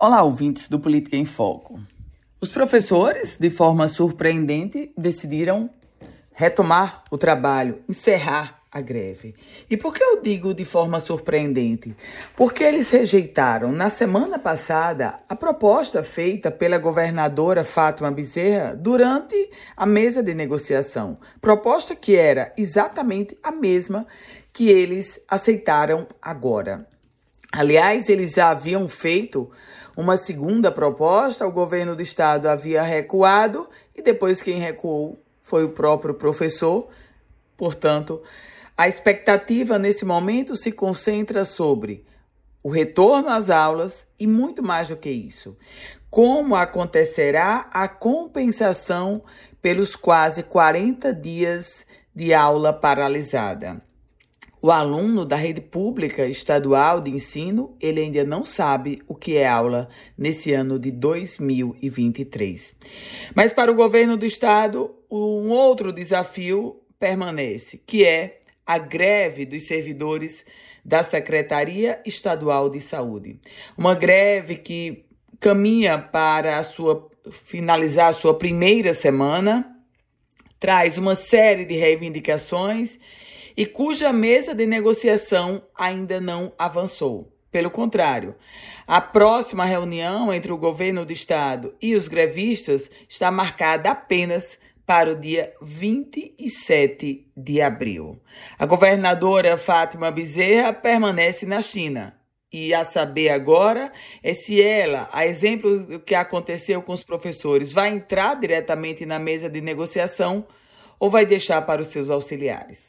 Olá, ouvintes do Política em Foco. Os professores, de forma surpreendente, decidiram retomar o trabalho, encerrar a greve. E por que eu digo de forma surpreendente? Porque eles rejeitaram na semana passada a proposta feita pela governadora Fátima Bezerra durante a mesa de negociação. Proposta que era exatamente a mesma que eles aceitaram agora. Aliás, eles já haviam feito uma segunda proposta, o governo do estado havia recuado e depois quem recuou foi o próprio professor. Portanto, a expectativa nesse momento se concentra sobre o retorno às aulas e muito mais do que isso. Como acontecerá a compensação pelos quase 40 dias de aula paralisada? O aluno da rede pública estadual de ensino, ele ainda não sabe o que é aula nesse ano de 2023. Mas para o governo do estado, um outro desafio permanece, que é a greve dos servidores da Secretaria Estadual de Saúde. Uma greve que caminha para a sua finalizar a sua primeira semana, traz uma série de reivindicações e cuja mesa de negociação ainda não avançou. Pelo contrário, a próxima reunião entre o governo do estado e os grevistas está marcada apenas para o dia 27 de abril. A governadora Fátima Bezerra permanece na China. E a saber agora é se ela, a exemplo do que aconteceu com os professores, vai entrar diretamente na mesa de negociação ou vai deixar para os seus auxiliares.